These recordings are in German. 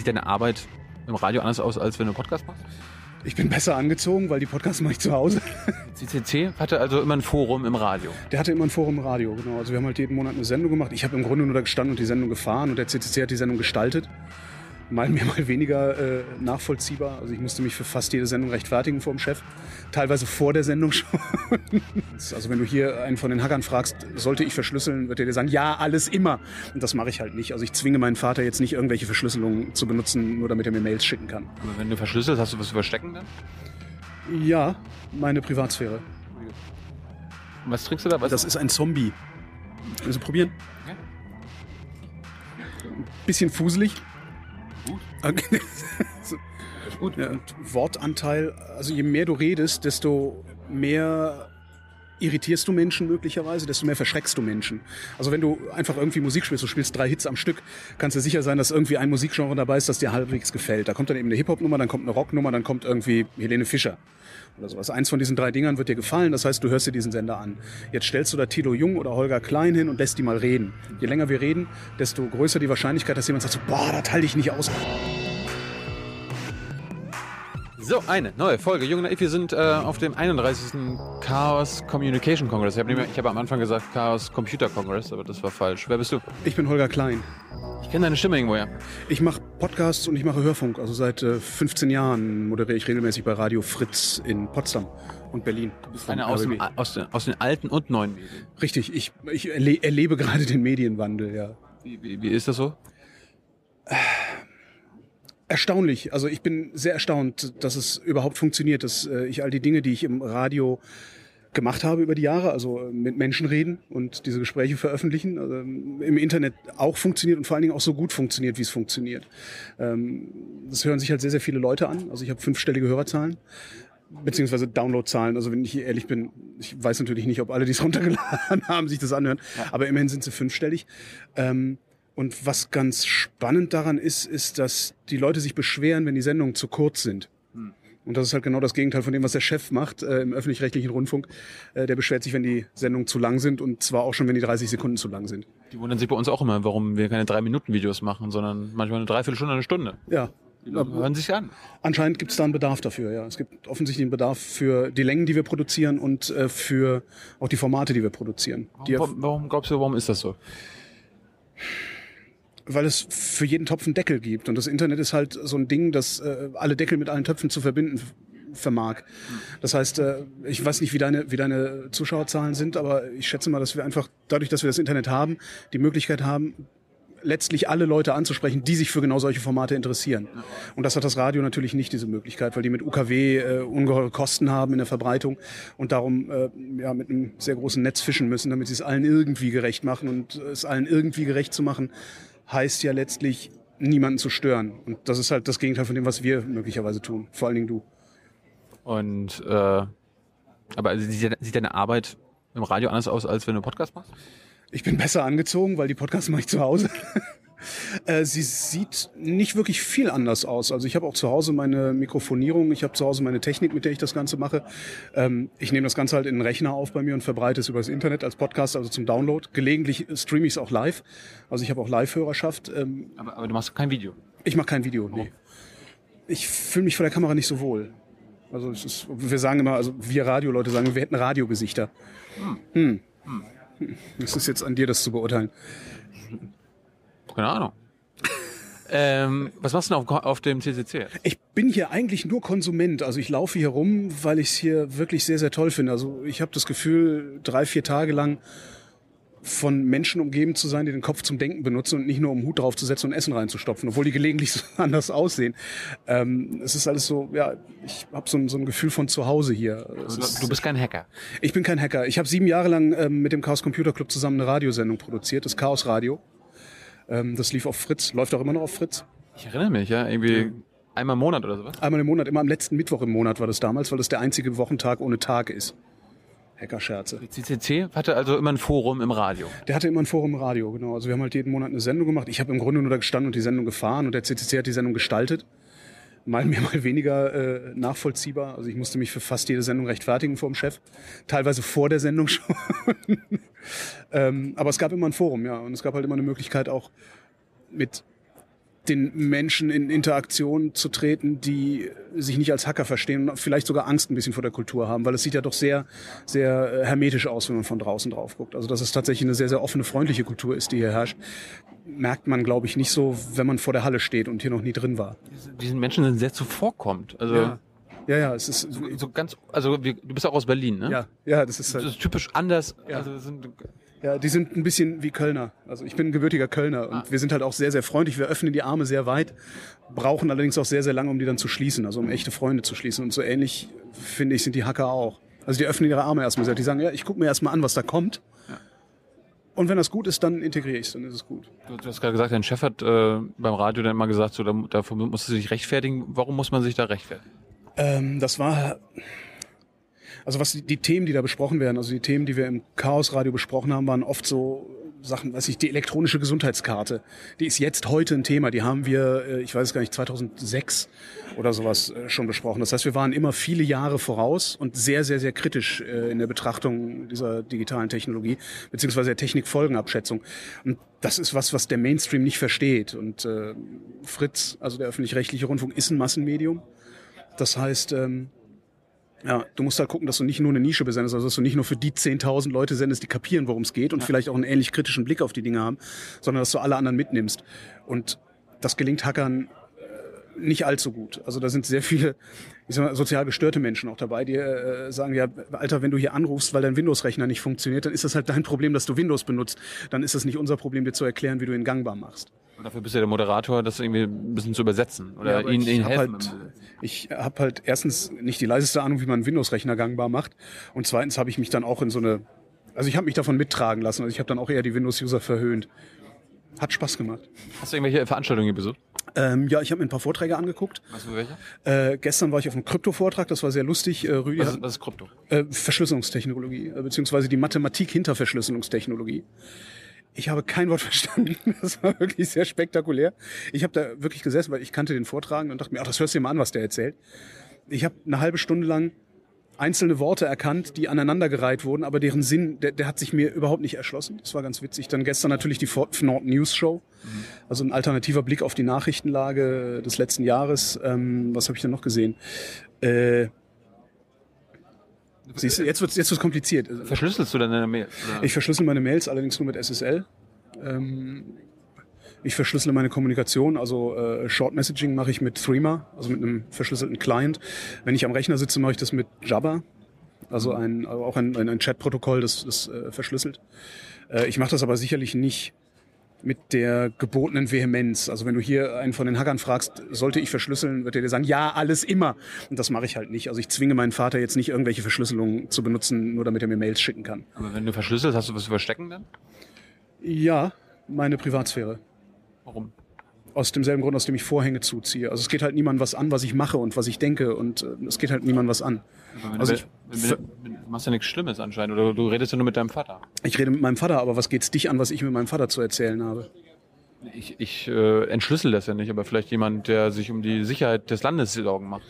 sieht deine Arbeit im Radio anders aus, als wenn du einen Podcast machst? Ich bin besser angezogen, weil die Podcasts mache ich zu Hause. CCC hatte also immer ein Forum im Radio. Der hatte immer ein Forum im Radio, genau. Also wir haben halt jeden Monat eine Sendung gemacht. Ich habe im Grunde nur da gestanden und die Sendung gefahren und der CCC hat die Sendung gestaltet. Mal mehr, mal weniger äh, nachvollziehbar. Also ich musste mich für fast jede Sendung rechtfertigen vor dem Chef. Teilweise vor der Sendung schon. also wenn du hier einen von den Hackern fragst, sollte ich verschlüsseln, wird er dir sagen, ja, alles immer. Und das mache ich halt nicht. Also ich zwinge meinen Vater jetzt nicht, irgendwelche Verschlüsselungen zu benutzen, nur damit er mir Mails schicken kann. Aber wenn du verschlüsselst, hast du was zu verstecken dann? Ja, meine Privatsphäre. Und was trinkst du da? Was Das ist ein Zombie. Also probieren. Okay. Bisschen fuselig. Okay. Gut. ja, und Wortanteil, also je mehr du redest, desto mehr irritierst du Menschen möglicherweise, desto mehr verschreckst du Menschen. Also wenn du einfach irgendwie Musik spielst, du spielst drei Hits am Stück, kannst du sicher sein, dass irgendwie ein Musikgenre dabei ist, das dir halbwegs gefällt. Da kommt dann eben eine Hip-Hop-Nummer, dann kommt eine Rock-Nummer, dann kommt irgendwie Helene Fischer oder sowas. Eins von diesen drei Dingern wird dir gefallen, das heißt, du hörst dir diesen Sender an. Jetzt stellst du da Tilo Jung oder Holger Klein hin und lässt die mal reden. Je länger wir reden, desto größer die Wahrscheinlichkeit, dass jemand sagt so, boah, das halte ich nicht aus. So, eine neue Folge. Jung Naiv, wir sind äh, auf dem 31. Chaos Communication Congress. Ich habe hab am Anfang gesagt Chaos Computer Congress, aber das war falsch. Wer bist du? Ich bin Holger Klein. Ich kenne deine Stimme irgendwoher. Ich mache Podcasts und ich mache Hörfunk. Also seit äh, 15 Jahren moderiere ich regelmäßig bei Radio Fritz in Potsdam und Berlin. Eine aus, dem, aus, den, aus den alten und neuen Medien. Richtig, ich, ich erle erlebe gerade den Medienwandel, ja. Wie, wie, wie ist das so? Erstaunlich. Also ich bin sehr erstaunt, dass es überhaupt funktioniert, dass äh, ich all die Dinge, die ich im Radio gemacht habe über die Jahre, also äh, mit Menschen reden und diese Gespräche veröffentlichen, also im Internet auch funktioniert und vor allen Dingen auch so gut funktioniert, wie es funktioniert. Ähm, das hören sich halt sehr, sehr viele Leute an. Also ich habe fünfstellige Hörerzahlen beziehungsweise Downloadzahlen. Also wenn ich hier ehrlich bin, ich weiß natürlich nicht, ob alle, die es runtergeladen haben, sich das anhören, aber immerhin sind sie fünfstellig. Ähm, und was ganz spannend daran ist, ist, dass die Leute sich beschweren, wenn die Sendungen zu kurz sind. Und das ist halt genau das Gegenteil von dem, was der Chef macht äh, im öffentlich-rechtlichen Rundfunk. Äh, der beschwert sich, wenn die Sendungen zu lang sind und zwar auch schon, wenn die 30 Sekunden zu lang sind. Die wundern sich bei uns auch immer, warum wir keine 3-Minuten-Videos machen, sondern manchmal eine Dreiviertelstunde, eine Stunde. Ja. Die Leute hören sich an. Anscheinend gibt es da einen Bedarf dafür, ja. Es gibt offensichtlich einen Bedarf für die Längen, die wir produzieren und äh, für auch die Formate, die wir produzieren. Warum, warum glaubst du, warum ist das so? Weil es für jeden Topf einen Deckel gibt. Und das Internet ist halt so ein Ding, das äh, alle Deckel mit allen Töpfen zu verbinden vermag. Das heißt, äh, ich weiß nicht, wie deine, wie deine Zuschauerzahlen sind, aber ich schätze mal, dass wir einfach dadurch, dass wir das Internet haben, die Möglichkeit haben, letztlich alle Leute anzusprechen, die sich für genau solche Formate interessieren. Und das hat das Radio natürlich nicht diese Möglichkeit, weil die mit UKW äh, ungeheure Kosten haben in der Verbreitung und darum äh, ja, mit einem sehr großen Netz fischen müssen, damit sie es allen irgendwie gerecht machen. Und es allen irgendwie gerecht zu machen, heißt ja letztlich, niemanden zu stören. Und das ist halt das Gegenteil von dem, was wir möglicherweise tun. Vor allen Dingen du. Und äh, aber also sieht, sieht deine Arbeit im Radio anders aus, als wenn du einen Podcast machst? Ich bin besser angezogen, weil die Podcasts mache ich zu Hause. Äh, Sie sieht nicht wirklich viel anders aus. Also ich habe auch zu Hause meine Mikrofonierung, ich habe zu Hause meine Technik, mit der ich das Ganze mache. Ähm, Ich nehme das Ganze halt in den Rechner auf bei mir und verbreite es über das Internet als Podcast, also zum Download. Gelegentlich streame ich es auch live. Also ich habe auch Live-Hörerschaft. Ähm, Aber, aber du machst kein Video. Ich mache kein Video, nee. Ich fühle mich vor der Kamera nicht so wohl. Also es ist, wir sagen immer, also wir Radioleute sagen, wir hätten Radiogesichter. Hm. Hm. Es ist jetzt an dir, das zu beurteilen. Keine Ahnung. ähm, was machst du denn auf, auf dem CCC? Ich bin hier eigentlich nur Konsument. Also ich laufe hier rum, weil ich es hier wirklich sehr, sehr toll finde. Also ich habe das Gefühl, drei, vier Tage lang von Menschen umgeben zu sein, die den Kopf zum Denken benutzen und nicht nur um Hut draufzusetzen und Essen reinzustopfen, obwohl die gelegentlich so anders aussehen. Ähm, es ist alles so, ja, ich habe so, ein- so ein Gefühl von zu Hause hier. Du bist kein Hacker. ich bin kein Hacker. Ich habe sieben Jahre lang ähm, mit dem Chaos Computer Club zusammen eine Radiosendung produziert, das Chaos Radio. Ähm, das lief auf Fritz, läuft auch immer noch auf Fritz. Ich erinnere mich, ja, irgendwie einmal im Monat oder sowas. Einmal im Monat, immer am letzten Mittwoch im Monat war das damals, weil das der einzige Wochentag ohne Tag ist. Hackerscherze. CCC hatte also immer ein Forum im Radio. Der hatte immer ein Forum im Radio, genau. Also wir haben halt jeden Monat eine Sendung gemacht. Ich habe im Grunde nur da gestanden und die Sendung gefahren und der CCC hat die Sendung gestaltet. Mal mehr, mal weniger äh, nachvollziehbar. Also ich musste mich für fast jede Sendung rechtfertigen vor dem Chef. Teilweise vor der Sendung schon. ähm, aber es gab immer ein Forum, ja. Und es gab halt immer eine Möglichkeit auch mit den Menschen in Interaktion zu treten, die sich nicht als Hacker verstehen und vielleicht sogar Angst ein bisschen vor der Kultur haben, weil es sieht ja doch sehr, sehr äh, hermetisch aus, wenn man von draußen drauf guckt. Also dass es tatsächlich eine sehr, sehr offene, freundliche Kultur ist, die hier herrscht, merkt man, glaube ich, nicht so, wenn man vor der Halle steht und hier noch nie drin war. Diesen Menschen sind sehr zuvorkommend. Also Ja. Ja, ja, es ist so, so ganz, also wir, du bist auch aus Berlin, ne? ja, ja, das ist Das halt, ist typisch anders. Ja. Also das sind, ja, die sind ein bisschen wie Kölner. Also ich bin ein gebürtiger Kölner und wir sind halt auch sehr, sehr freundlich. Wir öffnen die Arme sehr weit, brauchen allerdings auch sehr, sehr lange, um die dann zu schließen, also um echte Freunde zu schließen. Und so ähnlich, finde ich, sind die Hacker auch. Also die öffnen ihre Arme erstmal sehr. Die sagen, ja, ich gucke mir erstmal an, was da kommt. Und wenn das gut ist, dann integriere ich es, dann ist es gut. du, du hast gerade gesagt, dein Chef hat äh, beim Radio dann mal gesagt, so, da, dafür musst du dich rechtfertigen. Warum muss man sich da rechtfertigen? Ähm, das war, also was die, die Themen, die da besprochen werden, also die Themen, die wir im Chaos-Radio besprochen haben, waren oft so Sachen, weiß ich, die elektronische Gesundheitskarte. Die ist jetzt heute ein Thema. Die haben wir, äh, ich weiß es gar nicht, 2006 oder sowas äh, schon besprochen. Das heißt, wir waren immer viele Jahre voraus und sehr, sehr, sehr kritisch äh, in der Betrachtung dieser digitalen Technologie, beziehungsweise der Technikfolgenabschätzung. Und das ist was, was der Mainstream nicht versteht. Und äh, Fritz, also der öffentlich-rechtliche Rundfunk, ist ein Massenmedium. Das heißt, ähm, ja, du musst halt gucken, dass du nicht nur eine Nische besendest, also dass du nicht nur für die 10.000 Leute sendest, die kapieren, worum es geht und vielleicht auch einen ähnlich kritischen Blick auf die Dinge haben, sondern dass du alle anderen mitnimmst. Und das gelingt Hackern äh, nicht allzu gut. Also da sind sehr viele ich sag mal, sozial gestörte Menschen auch dabei, die äh, sagen, ja, Alter, wenn du hier anrufst, weil dein Windows-Rechner nicht funktioniert, dann ist das halt dein Problem, dass du Windows benutzt. Dann ist das nicht unser Problem, dir zu erklären, wie du ihn gangbar machst. Und dafür bist du ja der Moderator, das irgendwie ein bisschen zu übersetzen oder Ja, ihnen, ich ihnen hab helfen. Halt, ich habe halt erstens nicht die leiseste Ahnung, wie man einen Windows-Rechner gangbar macht. Und zweitens habe ich mich dann auch in so eine, also ich habe mich davon mittragen lassen. Also ich habe dann auch eher die Windows-User verhöhnt. Hat Spaß gemacht. Hast du irgendwelche Veranstaltungen hier besucht? Ähm, ja, ich habe mir ein paar Vorträge angeguckt. Weißt du welche? Äh, gestern war ich auf einem Krypto-Vortrag, das war sehr lustig. Äh, Rüdi Was ist, was ist Krypto? äh, Verschlüsselungstechnologie, äh, beziehungsweise die Mathematik hinter Verschlüsselungstechnologie. Ich habe kein Wort verstanden. Das war wirklich sehr spektakulär. Ich habe da wirklich gesessen, weil ich kannte den Vortrag und dachte mir, ach, das hörst du dir mal an, was der erzählt. Ich habe eine halbe Stunde lang einzelne Worte erkannt, die aneinandergereiht wurden, aber deren Sinn, der, der hat sich mir überhaupt nicht erschlossen. Das war ganz witzig. Dann gestern natürlich die Nord News Show, also ein alternativer Blick auf die Nachrichtenlage des letzten Jahres. Ähm, was habe ich denn noch gesehen? Äh, siehst du, jetzt wird jetzt wird's kompliziert. Verschlüsselst du dann deine Mail? Oder? Ich verschlüssel meine Mails allerdings nur mit SSL. Ähm, ich verschlüssele meine Kommunikation, also äh, Short Messaging mache ich mit Threema, also mit einem verschlüsselten Client. Wenn ich am Rechner sitze, mache ich das mit Jabber, also ein, auch ein, ein, ein Chat-Protokoll, das, das äh, verschlüsselt. Äh, ich mache das aber sicherlich nicht mit der gebotenen Vehemenz. Also wenn du hier einen von den Hackern fragst, sollte ich verschlüsseln, wird er dir sagen, ja, alles immer. Und das mache ich halt nicht. Also ich zwinge meinen Vater jetzt nicht irgendwelche Verschlüsselungen zu benutzen, nur damit er mir Mails schicken kann. Aber wenn du verschlüsselst, hast du was zu verstecken dann? Ja, meine Privatsphäre. Warum? Aus demselben Grund, aus dem ich Vorhänge zuziehe. Also es geht halt niemand was an, was ich mache und was ich denke. Und äh, es geht halt niemand was an. Also du, ich- du machst ja nichts Schlimmes anscheinend oder du redest ja nur mit deinem Vater. Ich rede mit meinem Vater, aber was geht's dich an, was ich mit meinem Vater zu erzählen habe? Ich, ich äh, entschlüssel das ja nicht, aber vielleicht jemand, der sich um die Sicherheit des Landes Sorgen macht.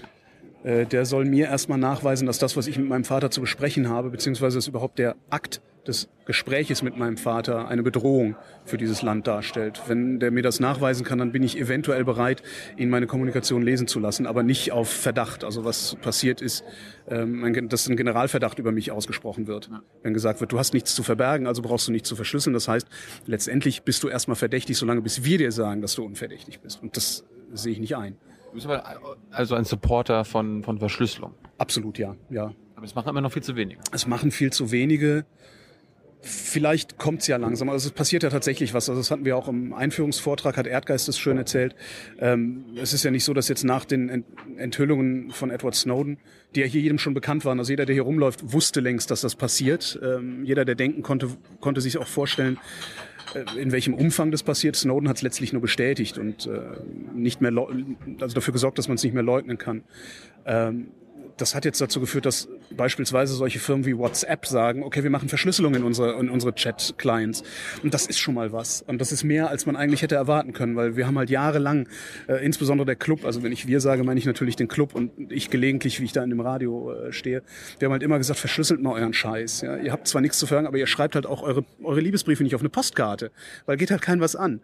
Äh, der soll mir erstmal nachweisen, dass das, was ich mit meinem Vater zu besprechen habe, beziehungsweise dass überhaupt der Akt des Gespräches mit meinem Vater eine Bedrohung für dieses Land darstellt. Wenn der mir das nachweisen kann, dann bin ich eventuell bereit, ihn meine Kommunikation lesen zu lassen, aber nicht auf Verdacht. Also was passiert ist, ähm, dass ein Generalverdacht über mich ausgesprochen wird. Wenn gesagt wird, du hast nichts zu verbergen, also brauchst du nichts zu verschlüsseln. Das heißt, letztendlich bist du erstmal verdächtig, solange bis wir dir sagen, dass du unverdächtig bist. Und das sehe ich nicht ein. Du bist aber also ein Supporter von, von Verschlüsselung. Absolut ja, ja. Aber es machen immer noch viel zu wenige. Es machen viel zu wenige. Vielleicht kommt's ja langsam. Also es passiert ja tatsächlich was. Also das hatten wir auch im Einführungsvortrag, hat Erdgeist das schön erzählt. Ähm, es ist ja nicht so, dass jetzt nach den Ent Enthüllungen von Edward Snowden, die ja hier jedem schon bekannt waren, also jeder, der hier rumläuft, wusste längst, dass das passiert. Ähm, jeder, der denken konnte, konnte sich auch vorstellen, in welchem Umfang das passiert. Snowden hat es letztlich nur bestätigt und äh, nicht mehr also dafür gesorgt, dass man es nicht mehr leugnen kann. Ähm, das hat jetzt dazu geführt, dass beispielsweise solche Firmen wie WhatsApp sagen, okay, wir machen Verschlüsselung in unsere, in unsere Chat-Clients. Und das ist schon mal was. Und das ist mehr, als man eigentlich hätte erwarten können, weil wir haben halt jahrelang, äh, insbesondere der Club, also wenn ich wir sage, meine ich natürlich den Club und ich gelegentlich, wie ich da in dem Radio äh, stehe, wir haben halt immer gesagt, verschlüsselt mal euren Scheiß. Ja? Ihr habt zwar nichts zu verlangen, aber ihr schreibt halt auch eure, eure Liebesbriefe nicht auf eine Postkarte, weil geht halt kein was an.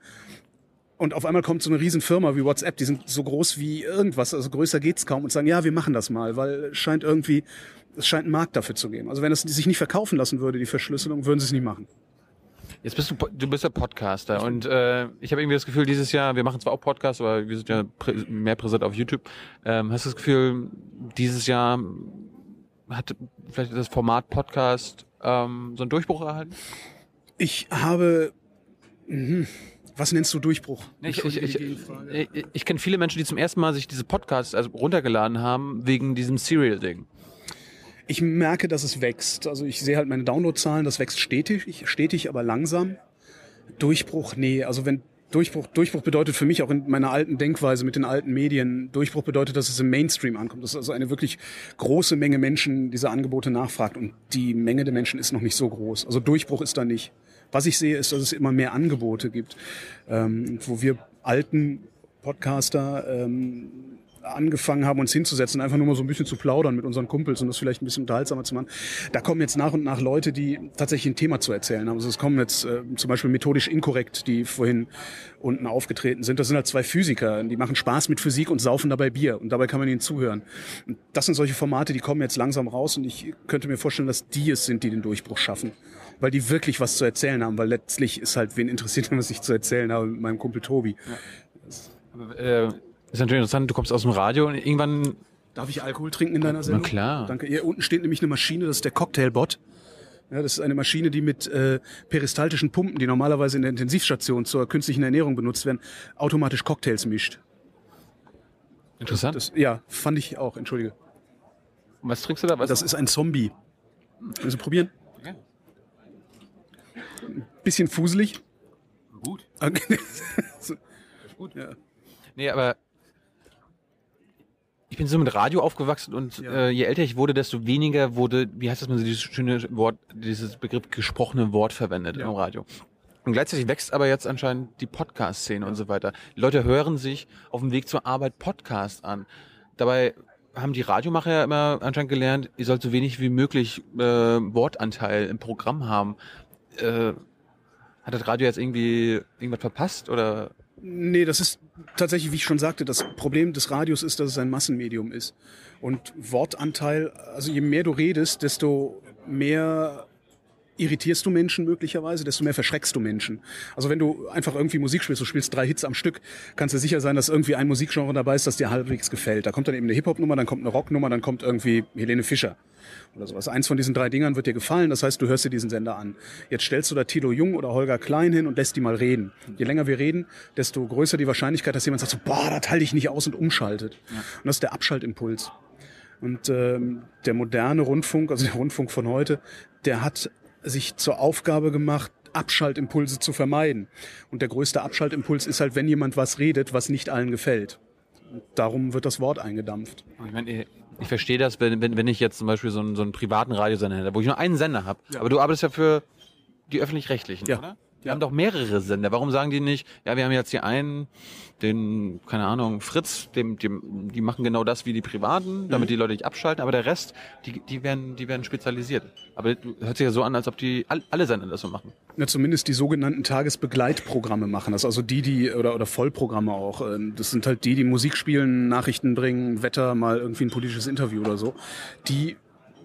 Und auf einmal kommt so eine Riesenfirma wie WhatsApp, die sind so groß wie irgendwas, also größer geht's kaum und sagen, ja, wir machen das mal, weil scheint irgendwie, es scheint einen Markt dafür zu geben. Also wenn es sich nicht verkaufen lassen würde, die Verschlüsselung, würden sie es nicht machen. Jetzt bist du, du bist ja Podcaster und äh, ich habe irgendwie das Gefühl, dieses Jahr, wir machen zwar auch Podcasts, aber wir sind ja prä mehr präsent auf YouTube. Ähm, hast du das Gefühl, dieses Jahr hat vielleicht das Format Podcast ähm, so einen Durchbruch erhalten? Ich habe, mh, was nennst du Durchbruch? Ich, ich, ich, ich, ich kenne viele Menschen, die zum ersten Mal sich diese Podcasts also runtergeladen haben wegen diesem Serial-Ding. Ich merke, dass es wächst. Also ich sehe halt meine Downloadzahlen, das wächst stetig, stetig, aber langsam. Durchbruch, nee. Also wenn Durchbruch, Durchbruch bedeutet für mich auch in meiner alten Denkweise mit den alten Medien, Durchbruch bedeutet, dass es im Mainstream ankommt, dass also eine wirklich große Menge Menschen diese Angebote nachfragt und die Menge der Menschen ist noch nicht so groß. Also Durchbruch ist da nicht. Was ich sehe, ist, dass es immer mehr Angebote gibt, ähm, wo wir alten Podcaster ähm, angefangen haben, uns hinzusetzen, einfach nur mal so ein bisschen zu plaudern mit unseren Kumpels und das vielleicht ein bisschen unterhaltsamer zu machen. Da kommen jetzt nach und nach Leute, die tatsächlich ein Thema zu erzählen haben. Also es kommen jetzt äh, zum Beispiel methodisch inkorrekt, die vorhin unten aufgetreten sind. Das sind halt zwei Physiker, die machen Spaß mit Physik und saufen dabei Bier und dabei kann man ihnen zuhören. Und das sind solche Formate, die kommen jetzt langsam raus und ich könnte mir vorstellen, dass die es sind, die den Durchbruch schaffen weil die wirklich was zu erzählen haben, weil letztlich ist halt, wen interessiert, was ich zu erzählen habe mit meinem Kumpel Tobi. Ja. äh, ist natürlich interessant, du kommst aus dem Radio und irgendwann. Darf ich Alkohol trinken in deiner Sendung? Na klar. Danke. Hier unten steht nämlich eine Maschine, das ist der Cocktailbot. Ja, das ist eine Maschine, die mit äh, peristaltischen Pumpen, die normalerweise in der Intensivstation zur künstlichen Ernährung benutzt werden, automatisch Cocktails mischt. Interessant. Das, ja, fand ich auch, entschuldige. Und was trinkst du da? Was das ist ein Zombie. Willst du probieren? Okay. Ein bisschen fuselig. Gut. Okay. gut. Ja. Nee, aber ich bin so mit Radio aufgewachsen und ja. äh, je älter ich wurde, desto weniger wurde, wie heißt das man dieses schöne Wort, dieses Begriff gesprochene Wort verwendet ja. im Radio. Und gleichzeitig wächst aber jetzt anscheinend die Podcast-Szene ja. und so weiter. Die Leute hören sich auf dem Weg zur Arbeit Podcast an. Dabei haben die Radiomacher ja immer anscheinend gelernt, ihr sollt so wenig wie möglich äh, Wortanteil im Programm haben. Äh, hat das Radio jetzt irgendwie irgendwas verpasst oder Nee, das ist tatsächlich, wie ich schon sagte, das Problem des Radios ist, dass es ein Massenmedium ist. Und Wortanteil, also je mehr du redest, desto mehr irritierst du Menschen möglicherweise, desto mehr verschreckst du Menschen. Also wenn du einfach irgendwie Musik spielst, du spielst drei Hits am Stück, kannst du sicher sein, dass irgendwie ein Musikgenre dabei ist, das dir halbwegs gefällt. Da kommt dann eben eine Hip-Hop-Nummer, dann kommt eine Rock-Nummer, dann kommt irgendwie Helene Fischer oder sowas. Eins von diesen drei Dingern wird dir gefallen, das heißt, du hörst dir diesen Sender an. Jetzt stellst du da Tilo Jung oder Holger Klein hin und lässt die mal reden. Je länger wir reden, desto größer die Wahrscheinlichkeit, dass jemand sagt so, boah, das halte ich nicht aus und umschaltet. Ja. Und das ist der Abschaltimpuls. Und ähm, der moderne Rundfunk, also der Rundfunk von heute, der hat sich zur Aufgabe gemacht, Abschaltimpulse zu vermeiden. Und der größte Abschaltimpuls ist halt, wenn jemand was redet, was nicht allen gefällt. Darum wird das Wort eingedampft. Ich meine, ich verstehe das, wenn, wenn, wenn ich jetzt zum Beispiel so einen, so einen privaten Radiosender hätte, wo ich nur einen Sender habe. Ja. Aber du arbeitest ja für die öffentlich-rechtlichen, ja. oder? Die ja. haben doch mehrere Sender. Warum sagen die nicht, ja, wir haben jetzt hier einen, den, keine Ahnung, Fritz, dem, dem, die machen genau das wie die Privaten, damit mhm. die Leute nicht abschalten, aber der Rest, die, die werden, die werden spezialisiert. Aber hört sich ja so an, als ob die alle Sender das so machen. Ja, zumindest die sogenannten Tagesbegleitprogramme machen das. Also die, die, oder, oder Vollprogramme auch. Ähm, das sind halt die, die Musik spielen, Nachrichten bringen, Wetter, mal irgendwie ein politisches Interview oder so. Die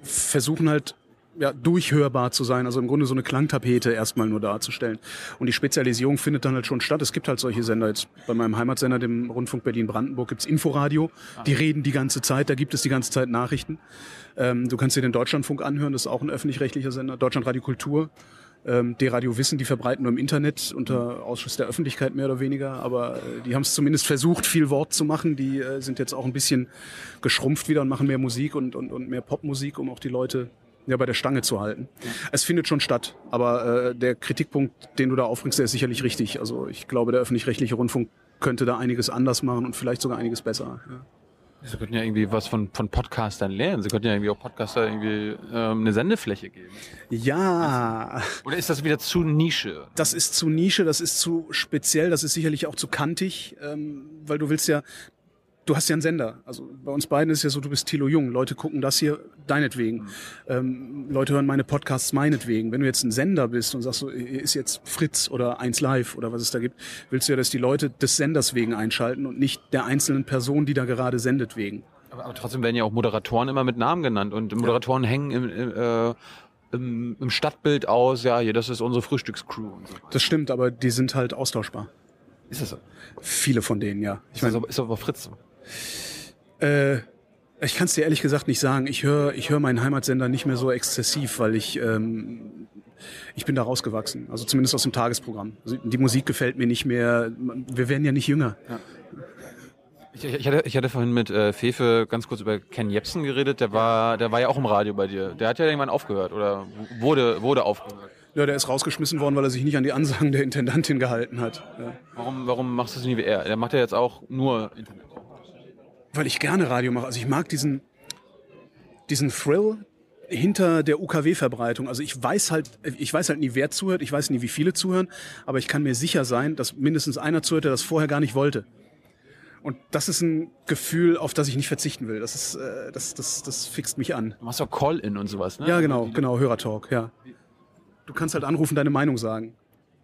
versuchen halt ja, durchhörbar zu sein, also im Grunde so eine Klangtapete erstmal nur darzustellen. Und die Spezialisierung findet dann halt schon statt. Es gibt halt solche Sender. Jetzt bei meinem Heimatsender, dem Rundfunk Berlin-Brandenburg, gibt's Inforadio. Die reden die ganze Zeit, da gibt es die ganze Zeit Nachrichten. Ähm, du kannst dir den Deutschlandfunk anhören, das ist auch ein öffentlich-rechtlicher Sender. Deutschlandradio Kultur. Ähm, D-Radio Wissen, die verbreiten nur im Internet unter Ausschuss der Öffentlichkeit mehr oder weniger, aber äh, die haben es zumindest versucht, viel Wort zu machen. Die äh, sind jetzt auch ein bisschen geschrumpft wieder und machen mehr Musik und, und, und mehr Popmusik, um auch die Leute ja, bei der Stange zu halten. Es findet schon statt, aber äh, der Kritikpunkt, den du da aufbringst, der ist sicherlich richtig. Also ich glaube, der öffentlich-rechtliche Rundfunk könnte da einiges anders machen und vielleicht sogar einiges besser. Ja. Sie könnten ja irgendwie was von, von Podcastern lernen. Sie könnten ja irgendwie auch Podcaster irgendwie ähm, eine Sendefläche geben. Ja. Oder ist das wieder zu Nische? Das ist zu Nische, das ist zu speziell, das ist sicherlich auch zu kantig, ähm, weil du willst ja, du hast ja einen Sender. Also bei uns beiden ist ja so, du bist Thilo Jung. Leute gucken das hier deinetwegen. Mhm. Ähm, Leute hören meine Podcasts meinetwegen. Wenn du jetzt ein Sender bist und sagst so, ist jetzt Fritz oder 1 Live oder was es da gibt, willst du ja, dass die Leute des Senders wegen einschalten und nicht der einzelnen Person, die da gerade sendet wegen. Aber, aber trotzdem werden ja auch Moderatoren immer mit Namen genannt und Moderatoren ja. hängen im, im, äh, im, im Stadtbild aus, ja, hier, das ist unsere Frühstückscrew. Und so. Das stimmt, aber die sind halt austauschbar. Ist das so? Viele von denen, ja. Ich meine, ist aber Fritz so. Äh, ich kann es dir ehrlich gesagt nicht sagen. Ich höre ich hör meinen Heimatsender nicht mehr so exzessiv, weil ich ähm, ich bin da rausgewachsen. Also zumindest aus dem Tagesprogramm. Also die Musik gefällt mir nicht mehr. Wir werden ja nicht jünger. Ja. Ich, ich, hatte, ich hatte vorhin mit äh, Fefe ganz kurz über Ken Jebsen geredet. Der war, der war ja auch im Radio bei dir. Der hat ja irgendwann aufgehört oder wurde, wurde aufgehört. Ja, der ist rausgeschmissen worden, weil er sich nicht an die Ansagen der Intendantin gehalten hat. Ja. Warum, warum machst du es nicht wie er? Der macht ja jetzt auch nur Internet. Weil ich gerne Radio mache. Also ich mag diesen, diesen Thrill hinter der UKW-Verbreitung. Also ich weiß halt, ich weiß halt nie, wer zuhört, ich weiß nie, wie viele zuhören, aber ich kann mir sicher sein, dass mindestens einer zuhört, der das vorher gar nicht wollte. Und das ist ein Gefühl, auf das ich nicht verzichten will. Das ist, äh, das, das, das fixt mich an. Du machst doch Call-In und sowas, ne? Ja, genau, genau, Hörertalk, ja. Du kannst halt anrufen, deine Meinung sagen.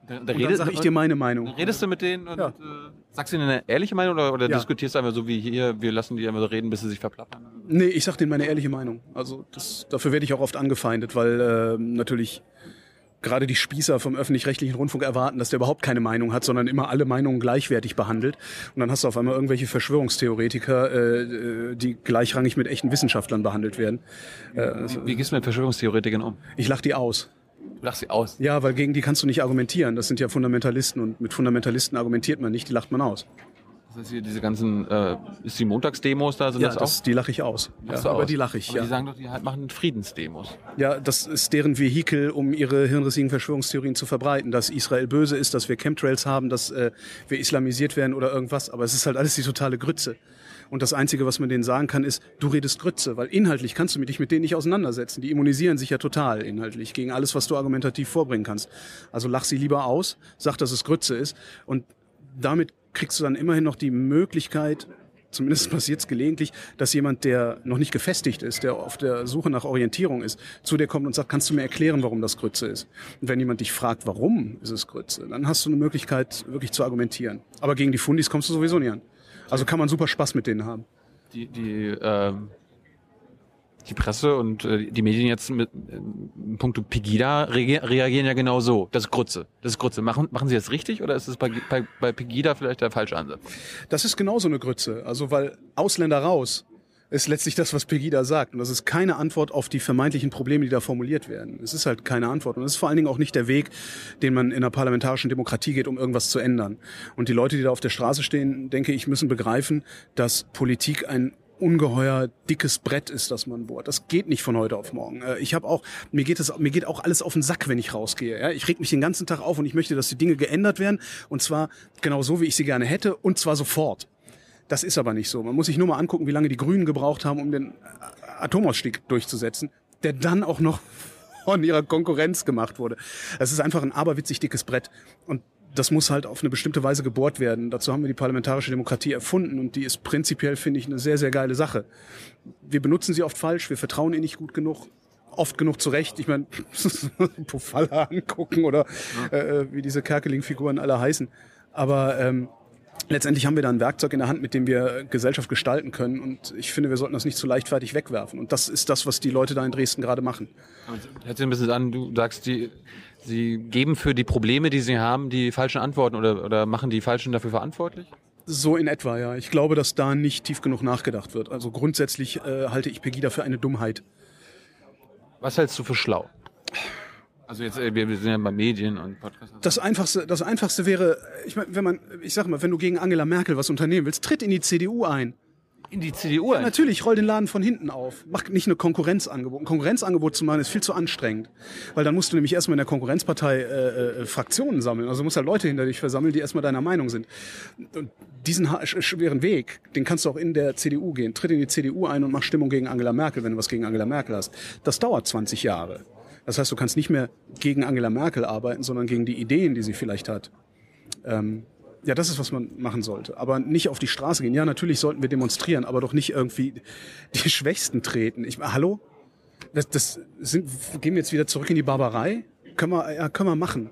Da, da und dann sag ich dir meine Meinung. Redest du mit denen und ja. äh, sagst du ihnen eine ehrliche Meinung oder, oder ja. diskutierst du einfach so wie hier, wir lassen die einfach so reden, bis sie sich verplappern? Nee, ich sag denen meine ehrliche Meinung. Also das, dafür werde ich auch oft angefeindet, weil äh, natürlich gerade die Spießer vom öffentlich-rechtlichen Rundfunk erwarten, dass der überhaupt keine Meinung hat, sondern immer alle Meinungen gleichwertig behandelt. Und dann hast du auf einmal irgendwelche Verschwörungstheoretiker, äh, äh die gleichrangig mit echten Wissenschaftlern behandelt werden. Äh, wie, wie gehst du mit Verschwörungstheoretikern um? Ich lach die aus. Du lachst sie aus? Ja, weil gegen die kannst du nicht argumentieren. Das sind ja Fundamentalisten und mit Fundamentalisten argumentiert man nicht, die lacht man aus. Das heißt hier diese ganzen, äh, ist die Montagsdemos da, sind ja, das, das auch? die lache ich aus. Ja, aber aus? die lache ich, aber ja. Die sagen doch, die halt machen Friedensdemos. Ja, das ist deren Vehikel, um ihre hirnrissigen Verschwörungstheorien zu verbreiten, dass Israel böse ist, dass wir Chemtrails haben, dass äh, wir islamisiert werden oder irgendwas. Aber es ist halt alles die totale Grütze. Und das Einzige, was man denen sagen kann, ist, du redest Grütze, weil inhaltlich kannst du dich mit denen nicht auseinandersetzen. Die immunisieren sich ja total inhaltlich gegen alles, was du argumentativ vorbringen kannst. Also lach sie lieber aus, sag, dass es Grütze ist und damit kriegst du dann immerhin noch die Möglichkeit, zumindest passiert es gelegentlich, dass jemand, der noch nicht gefestigt ist, der auf der Suche nach Orientierung ist, zu dir kommt und sagt, kannst du mir erklären, warum das Grütze ist? Und wenn jemand dich fragt, warum ist es Grütze, dann hast du eine Möglichkeit, wirklich zu argumentieren. Aber gegen die Fundis kommst du sowieso nicht an. Also kann man super Spaß mit denen haben. Die, die ähm, die Presse und äh, die Medien jetzt mit äh, puncto Pegida reagieren ja genau so. Das ist Grütze. Das ist Grütze. Machen, machen sie das richtig oder ist es bei, bei, bei Pegida vielleicht der falsche Ansatz? Das ist genauso eine Grütze. Also weil Ausländer raus ist letztlich das, was Pegida sagt. Und das ist keine Antwort auf die vermeintlichen Probleme, die da formuliert werden. Es ist halt keine Antwort. Und es ist vor allen Dingen auch nicht der Weg, den man in einer parlamentarischen Demokratie geht, um irgendwas zu ändern. Und die Leute, die da auf der Straße stehen, denke ich, müssen begreifen, dass Politik ein ungeheuer dickes Brett ist, das man bohrt. Das geht nicht von heute auf morgen. Äh, ich habe auch mir geht es mir geht auch alles auf den Sack, wenn ich rausgehe. Ja? Ich reg mich den ganzen Tag auf und ich möchte, dass die Dinge geändert werden und zwar genau so, wie ich sie gerne hätte und zwar sofort. Das ist aber nicht so. Man muss sich nur mal angucken, wie lange die Grünen gebraucht haben, um den Atomausstieg durchzusetzen, der dann auch noch von ihrer Konkurrenz gemacht wurde. Das ist einfach ein aberwitzig dickes Brett und das muss halt auf eine bestimmte Weise gebohrt werden. Dazu haben wir die parlamentarische Demokratie erfunden und die ist prinzipiell, finde ich, eine sehr, sehr geile Sache. Wir benutzen sie oft falsch, wir vertrauen ihr nicht gut genug, oft genug zurecht. Ich meine, Pofalla angucken oder äh, wie diese Kerkeling-Figuren alle heißen. Aber ähm, letztendlich haben wir da ein Werkzeug in der Hand, mit dem wir Gesellschaft gestalten können. Und ich finde, wir sollten das nicht zu leichtfertig wegwerfen. Und das ist das, was die Leute da in Dresden gerade machen. Hört sich ein bisschen an, du sagst, die Sie geben für die Probleme, die Sie haben, die falschen Antworten oder, oder machen die Falschen dafür verantwortlich? So in etwa, ja. Ich glaube, dass da nicht tief genug nachgedacht wird. Also grundsätzlich äh, halte ich Pegida für eine Dummheit. Was hältst du für schlau? Also jetzt, äh, wir sind ja bei Medien und Podcasts. Das einfachste, das einfachste wäre, ich meine, wenn man, ich sag mal, wenn du gegen Angela Merkel was unternehmen willst, tritt in die CDU ein in die CDU ja, Natürlich, roll den Laden von hinten auf. Mach nicht eine Konkurrenzangebot. Ein Konkurrenzangebot zu machen ist viel zu anstrengend. Weil dann musst du nämlich erstmal in der Konkurrenzpartei äh, äh, Fraktionen sammeln. Also du musst halt Leute hinter dich versammeln, die erstmal deiner Meinung sind. Und diesen schweren Weg, den kannst du auch in der CDU gehen. Tritt in die CDU ein und mach Stimmung gegen Angela Merkel, wenn du was gegen Angela Merkel hast. Das dauert 20 Jahre. Das heißt, du kannst nicht mehr gegen Angela Merkel arbeiten, sondern gegen die Ideen, die sie vielleicht hat. Ähm, Ja, das ist, was man machen sollte. Aber nicht auf die Straße gehen. Ja, natürlich sollten wir demonstrieren, aber doch nicht irgendwie die Schwächsten treten. Ich, hallo? Das, das sind, gehen wir jetzt wieder zurück in die Barbarei? Können wir, ja, können wir machen.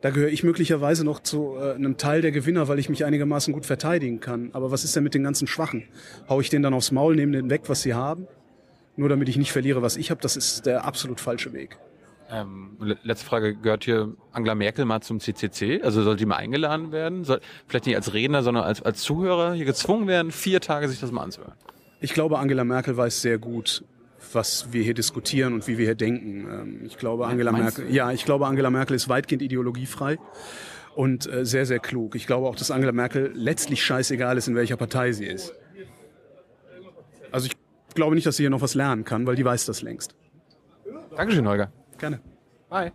Da gehöre ich möglicherweise noch zu äh, einem Teil der Gewinner, weil ich mich einigermaßen gut verteidigen kann. Aber was ist denn mit den ganzen Schwachen? Hau ich denen dann aufs Maul, nehme denen weg, was sie haben? Nur damit ich nicht verliere, was ich habe, das ist der absolut falsche Weg. Ähm, letzte Frage, gehört hier Angela Merkel mal zum CCC? Also soll die mal eingeladen werden? Soll, vielleicht nicht als Redner, sondern als, als Zuhörer hier gezwungen werden, vier Tage sich das mal anzuhören? Ich glaube, Angela Merkel weiß sehr gut, was wir hier diskutieren und wie wir hier denken. Ähm, ich glaube, Angela Merkel, ja, ich glaube, Angela Merkel ist weitgehend ideologiefrei und äh, sehr, sehr klug. Ich glaube auch, dass Angela Merkel letztlich scheißegal ist, in welcher Partei sie ist. Also ich glaube nicht, dass sie hier noch was lernen kann, weil die weiß das längst. Dankeschön, Holger. Gerne. Hi.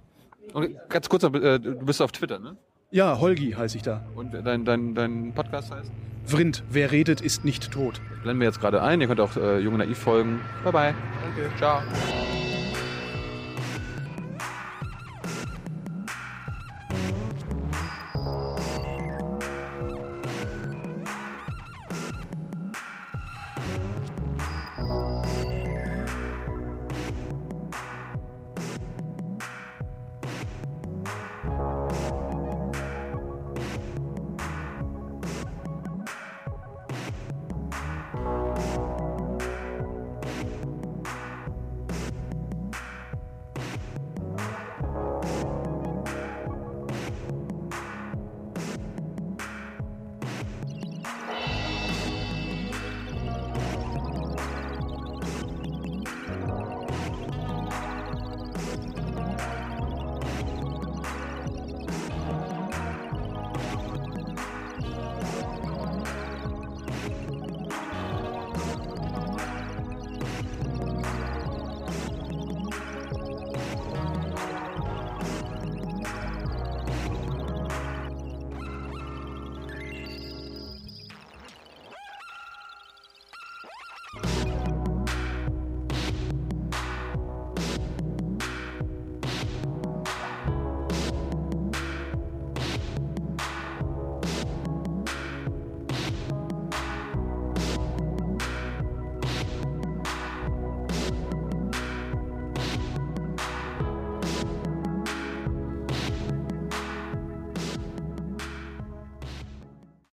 Und ganz kurz, äh, du bist auf Twitter, ne? Ja, Holgi heiße ich da. Und dein, dein, dein Podcast heißt? Vrind, wer redet, ist nicht tot. Das blenden wir jetzt gerade ein. Ihr könnt auch äh, Junge Naiv folgen. Bye bye. Danke. Ciao.